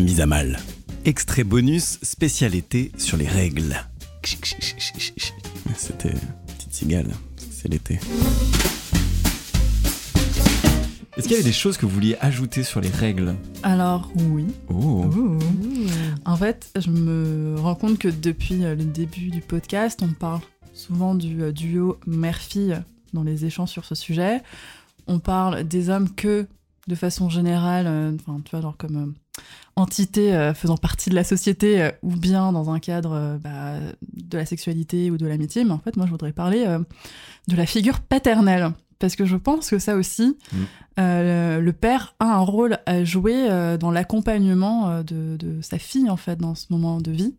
Mise à mal. Extrait bonus spécialité sur les règles. C'était petite cigale, c'est l'été. Est-ce qu'il y avait des choses que vous vouliez ajouter sur les règles? Alors oui. Oh, En fait, je me rends compte que depuis euh, le début du podcast, on parle souvent du euh, duo mère-fille dans les échanges sur ce sujet. On parle des hommes que de façon générale, euh, enfin, tu vois, genre comme entité euh, faisant partie de la société euh, ou bien dans un cadre euh, bah, de la sexualité ou de l'amitié. Mais en fait, moi, je voudrais parler de la figure paternelle. Parce que je pense que ça aussi, Mm. euh, le, père a un rôle à jouer dans l'accompagnement de, de sa fille, en fait, dans ce moment de vie.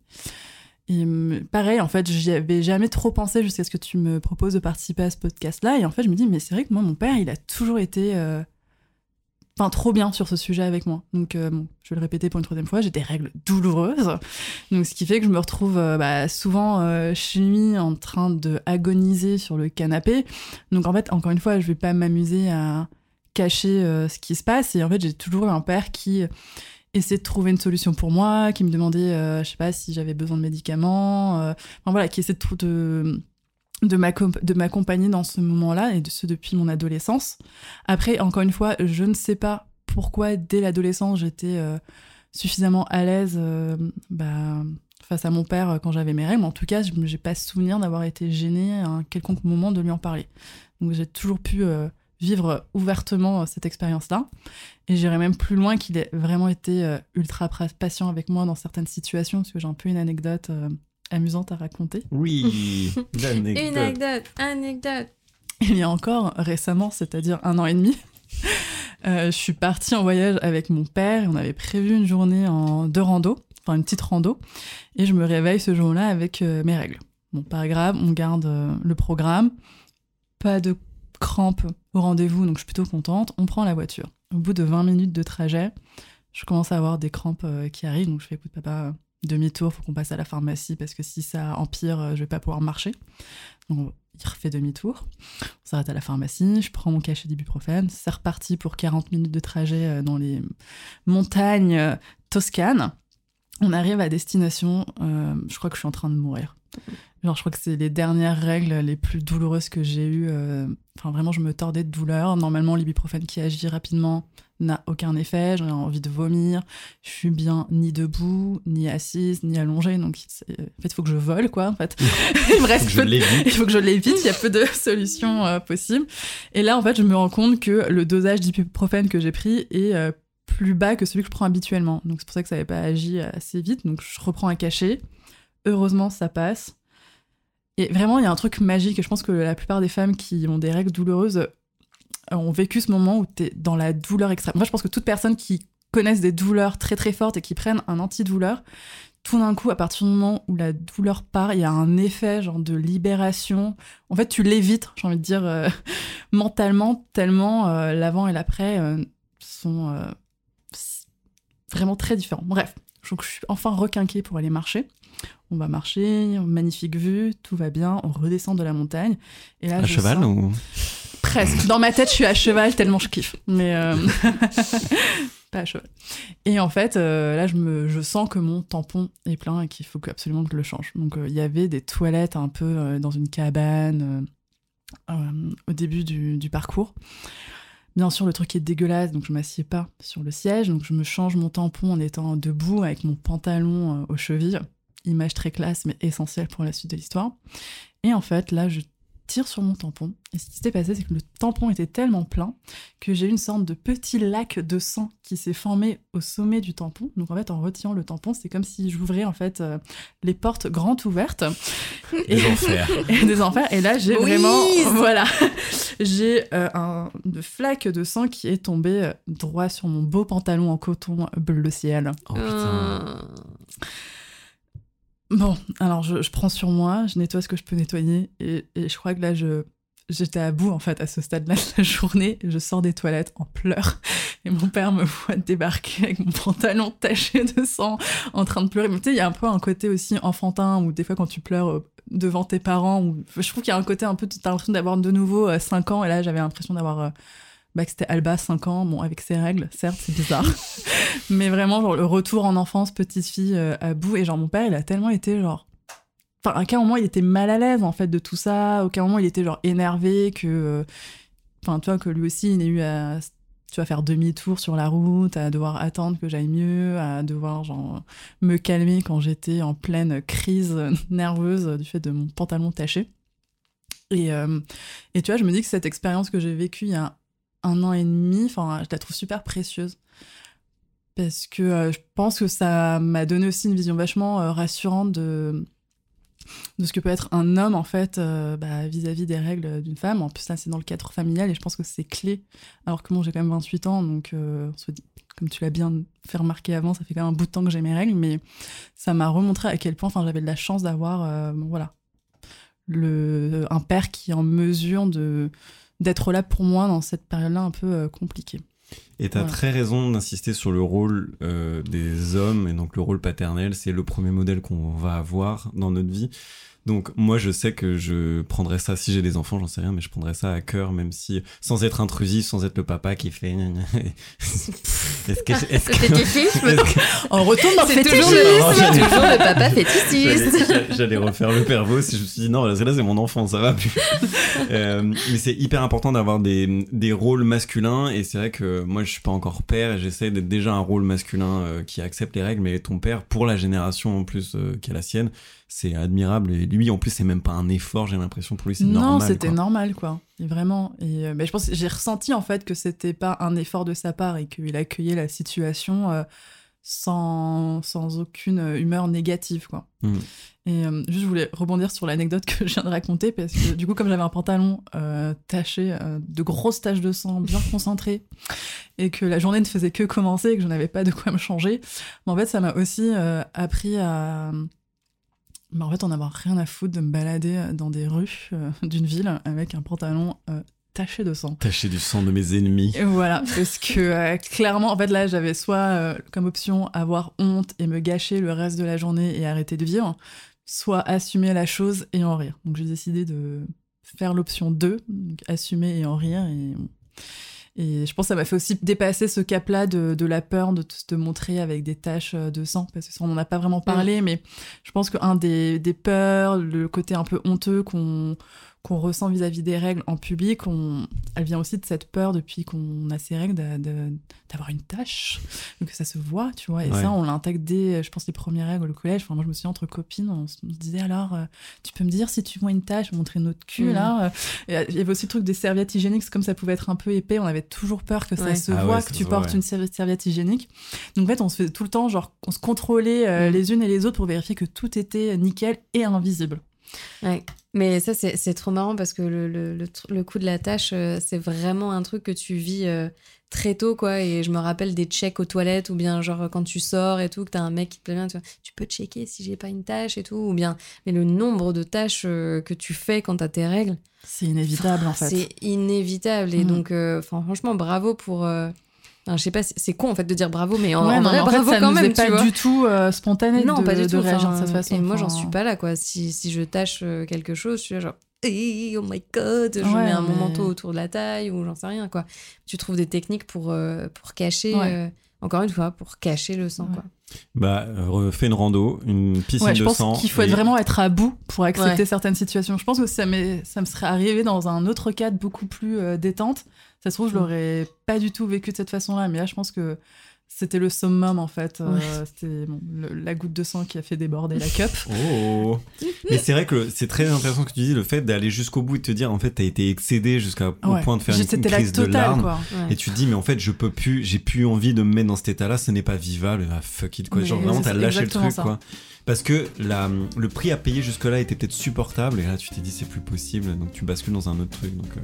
Et hum, pareil, en fait, j'y avais jamais trop pensé jusqu'à ce que tu me proposes de participer à ce podcast-là. Et en fait, je me dis, mais c'est vrai que moi, mon père, il a toujours été. euh, Trop bien sur ce sujet avec moi. Donc, euh, je vais le répéter pour une troisième fois, j'ai des règles douloureuses. Donc, ce qui fait que je me retrouve euh, bah, souvent euh, chez lui en train de agoniser sur le canapé. Donc, en fait, encore une fois, je vais pas m'amuser à cacher ce qui se passe. Et en fait, j'ai toujours eu un père qui essaie de trouver une solution pour moi, qui me demandait, je sais pas, si j'avais besoin de médicaments. enfin, voilà, qui essaie de, de, de m'accom- de m'accompagner dans ce moment-là, et de ce depuis mon adolescence. Après, encore une fois, je ne sais pas pourquoi, dès l'adolescence, j'étais euh, suffisamment à l'aise euh, bah, face à mon père euh, quand j'avais mes règles. En tout cas, je n'ai pas souvenir d'avoir été gênée à un quelconque moment de lui en parler. Donc j'ai toujours pu vivre ouvertement cette expérience-là. Et j'irais même plus loin qu'il ait vraiment été ultra patient avec moi dans certaines situations, parce que j'ai un peu une anecdote amusante à raconter. oui, l'anecdote. Une anecdote, anecdote. il y a encore récemment, c'est-à-dire un an et demi, euh, je suis partie en voyage avec mon père. et On avait prévu une journée en de rando, enfin une petite rando, et je me réveille ce jour-là avec euh, mes règles. Bon, pas grave, on garde euh, le programme. Pas de crampes au rendez-vous, donc je suis plutôt contente. On prend la voiture. Au bout de 20 minutes de trajet, je commence à avoir des crampes euh, qui arrivent, donc je fais écoute papa, demi-tour, faut qu'on passe à la pharmacie parce que si ça empire, euh, je vais pas pouvoir marcher. Donc il refait demi-tour. On s'arrête à la pharmacie, je prends mon cachet d'ibuprofène, c'est reparti pour 40 minutes de trajet euh, dans les montagnes euh, toscanes. On arrive à destination, euh, je crois que je suis en train de mourir. Genre, je crois que c'est les dernières règles les plus douloureuses que j'ai eues. euh, Enfin, vraiment, je me tordais de douleur. Normalement, l'ibuprofène qui agit rapidement n'a aucun effet. J'ai envie de vomir. Je suis bien ni debout, ni assise, ni allongée. Donc, c'est- en fait, il faut que je vole, quoi. En fait, il me reste Je peu de- il faut que je l'évite, il y a peu de solutions euh, possibles. Et là, en fait, je me rends compte que le dosage d'ibuprofène que j'ai pris est euh, plus bas que celui que je prends habituellement. Donc c'est pour ça que ça n'avait pas agi assez vite. Donc je reprends un cachet. Heureusement, ça passe. Et vraiment, il y a un truc magique. et Je pense que la plupart des femmes qui ont des règles douloureuses euh, ont vécu ce moment où tu es dans la douleur extrême. Moi, je pense que toute personne qui connaissent des douleurs très très fortes et qui prennent un antidouleur, tout d'un coup, à partir du moment où la douleur part, il y a un effet genre de libération. En fait, tu l'évites, j'ai envie de dire, euh, mentalement, tellement euh, l'avant et l'après euh, sont euh, vraiment très différents. Bref, donc je suis enfin requinquée pour aller marcher. On va marcher, magnifique vue, tout va bien, on redescend de la montagne. Et là, À je cheval sens- ou Presque. Dans ma tête, je suis à cheval tellement je kiffe. Mais euh, pas à cheval. Et en fait, euh, là, je, me, je sens que mon tampon est plein et qu'il faut absolument que je le change. Donc, euh, il y avait des toilettes un peu dans une cabane au début du, du parcours. Bien sûr, le truc est dégueulasse, donc je m'assieds pas sur le siège. Donc, je me change mon tampon en étant debout avec mon pantalon euh, aux chevilles. Image très classe, mais essentielle pour la suite de l'histoire. Et en fait, là, je tire sur mon tampon. Et ce qui s'était passé, c'est que le tampon était tellement plein que j'ai eu une sorte de petit lac de sang qui s'est formé au sommet du tampon. Donc en fait, en retirant le tampon, c'est comme si j'ouvrais en fait euh, les portes grandes ouvertes. Des enfers. Et des enfers. Et là, j'ai Oui. vraiment, voilà, j'ai euh, un, une flaque de sang qui est tombée euh, droit sur mon beau pantalon en coton bleu ciel. Oh putain. Bon, alors je, je prends sur moi, je nettoie ce que je peux nettoyer, et, et je crois que là, je j'étais à bout en fait à ce stade-là de la journée. Je sors des toilettes en pleurs, et mon père me voit débarquer avec mon pantalon taché de sang, en train de pleurer. Mais tu sais, il y a un peu un côté aussi enfantin où des fois quand tu pleures euh, devant tes parents, où je trouve qu'il y a un côté un peu, t'as l'impression d'avoir de nouveau 5 ans, et là j'avais l'impression d'avoir euh, bah, que c'était Alba, 5 ans, bon, avec ses règles, certes, c'est bizarre. Mais vraiment, genre, le retour en enfance, petite fille euh, à bout. Et genre, mon père, il a tellement été, genre. Enfin, à aucun moment, il était mal à l'aise, en fait, de tout ça? À aucun moment, il était, genre, énervé que. euh, Enfin, tu vois, que lui aussi, il ait eu à. Tu vas faire demi-tour sur la route, à devoir attendre que j'aille mieux, à devoir, genre, me calmer quand j'étais en pleine crise nerveuse du fait de mon pantalon taché. Et, euh, et tu vois, je me dis que cette expérience que j'ai vécue il y a un an et demi, je la trouve super précieuse. Parce que euh, je pense que ça m'a donné aussi une vision vachement euh, rassurante de, de ce que peut être un homme, en fait, euh, bah, vis-à-vis des règles d'une femme. En plus, ça, c'est dans le cadre familial et je pense que c'est clé. Alors que moi, j'ai quand même 28 ans, donc, euh, on dit, comme tu l'as bien fait remarquer avant, ça fait quand même un bout de temps que j'ai mes règles, mais ça m'a remontré à quel point j'avais de la chance d'avoir, euh, bon, voilà, un père qui est en mesure de d'être là pour moi dans cette période-là un peu compliquée. Et t'as Voilà. très raison d'insister sur le rôle euh, des hommes et donc le rôle paternel, c'est le premier modèle qu'on va avoir dans notre vie. Donc moi je sais que je prendrais ça si j'ai des enfants, j'en sais rien, mais je prendrais ça à cœur, même si sans être intrusif, sans être le papa qui fait. est-ce que est-ce que- est-ce que- On retourne dans toujours fétichisme. Non, le, toujours le papa fétichiste. J'allais- J'allais refaire le pervers si je me suis dit non, là c'est là, c'est mon enfant, ça va plus. Euh, mais c'est hyper important d'avoir des, des rôles masculins et c'est vrai que moi je suis pas encore père et j'essaie d'être déjà un rôle masculin euh, qui accepte les règles, mais ton père, pour la génération en plus euh, qui est la sienne, c'est admirable et lui en plus c'est même pas un effort, j'ai l'impression pour lui c'est Non, normal. c'était quoi. normal, quoi. Et vraiment. Et euh, mais je pense, j'ai ressenti en fait que c'était pas un effort de sa part et qu'il accueillait la situation euh, sans, sans aucune euh, humeur négative, quoi. Mm. Et euh, juste, je voulais rebondir sur l'anecdote que je viens de raconter parce que du coup, comme j'avais un pantalon euh, taché euh, de grosses taches de sang bien concentrées et que la journée ne faisait que commencer et que je n'avais pas de quoi me changer, mais en fait, ça m'a aussi appris à bah, en fait, on n'avoir rien à foutre de me balader dans des rues euh, d'une ville avec un pantalon euh, taché de sang. Tacher du sang de mes ennemis. Et voilà, parce que euh, clairement, en fait, là, j'avais soit euh, comme option avoir honte et me gâcher le reste de la journée et arrêter de vivre, soit assumer la chose et en rire. Donc j'ai décidé de faire l'option 2, donc assumer et en rire. Et, et je pense que ça m'a fait aussi dépasser ce cap-là de, de la peur de te montrer avec des taches euh, de sang, parce que ça, on n'en a pas vraiment parlé, mais je pense qu'un des, des peurs, le côté un peu honteux qu'on qu'on ressent vis-à-vis des règles en public, on... elle vient aussi de cette peur depuis qu'on a ces règles d'avoir une tâche, que ça se voit, tu vois. Et Ouais. ça, on l'intègre dès, je pense, les premières règles au collège. Enfin, moi, je me souviens entre copines, on se disait alors, euh, tu peux me dire si tu vois une tâche, montrer notre cul Mhm. là. euh. Et, Il y avait aussi le truc des serviettes hygiéniques, comme ça pouvait être un peu épais, on avait toujours peur que ça Ouais. se Ah voit ouais, que tu voit, portes ouais. une servi- serviette hygiénique. Donc en fait, on se faisait tout le temps, genre, on se contrôlait euh, Mhm. les unes et les autres pour vérifier que tout était nickel et invisible. Ouais. Mais ça, c'est trop marrant parce que le, le, le, tr- le coup de la tâche, euh, c'est vraiment un truc que tu vis euh, très tôt, quoi. Et je me rappelle des checks aux toilettes ou bien, genre, quand tu sors et tout, que t'as un mec qui te plaît bien, tu, vois, tu peux checker si j'ai pas une tâche et tout. Ou bien, mais le nombre de tâches euh, que tu fais quand t'as tes règles, C'est inévitable en fait. c'est inévitable. Et Mhm. donc, euh, franchement, bravo pour. Euh, enfin, je sais pas, c'est- c'est con en fait de dire bravo, mais en, Ouais, en vrai, en fait, bravo ça quand nous même, est pas tu vois. du tout euh, spontané Non, de, pas du de tout. réagir enfin, de cette façon. Et moi, j'en suis pas là, quoi. Si, si je tâche euh, quelque chose, je suis là, genre, Hey, oh my god, je Ouais, mets un mais- manteau autour de la taille ou j'en sais rien, quoi. Tu trouves des techniques pour, euh, pour cacher, Ouais. euh, encore une fois, pour cacher le sang, quoi. Bah, refais une rando, une piscine Ouais, je de pense sang. qu'il faut et- vraiment être à bout pour accepter Ouais. certaines situations. Je pense que ça, ça me serait arrivé dans un autre cadre beaucoup plus euh, détente. Ça se trouve, je Mm. l'aurais pas du tout vécu de cette façon-là. Mais là, je pense que C'était le summum en fait. Euh. C'était bon, la goutte de sang qui a fait déborder la cup. Oh Mais c'est vrai que c'est très intéressant que tu dis le fait d'aller jusqu'au bout et de te dire en fait t'as été excédé jusqu'au Ouais. point de faire une, une C'était la crise de totale larmes. quoi. Ouais. Et tu te dis mais en fait je peux plus, j'ai plus envie de me mettre dans cet état-là, ce n'est pas vivable, ah, fuck it quoi. Mais Genre vraiment t'as lâché le truc ça. quoi. Parce que la, le prix à payer jusque-là était peut-être supportable et là tu t'es dit c'est plus possible donc tu bascules dans un autre truc donc. euh,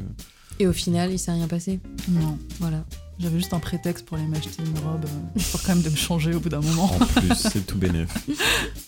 Et au final, il s'est rien passé. Non, Voilà. J'avais juste un prétexte pour aller m'acheter une robe, euh, histoire quand même de me changer au bout d'un moment. En plus, c'est tout bénef.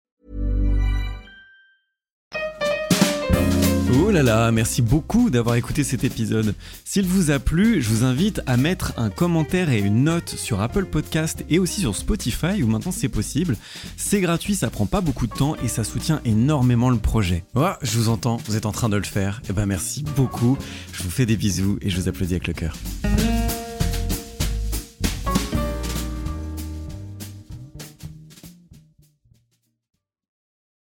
Oh là là, merci beaucoup d'avoir écouté cet épisode. S'il vous a plu, je vous invite à mettre un commentaire et une note sur Apple Podcast et aussi sur Spotify où maintenant c'est possible. C'est gratuit, ça prend pas beaucoup de temps et ça soutient énormément le projet. Oh, je vous entends, vous êtes en train de le faire. Et ben merci beaucoup. Je vous fais des bisous et je vous applaudis avec le cœur.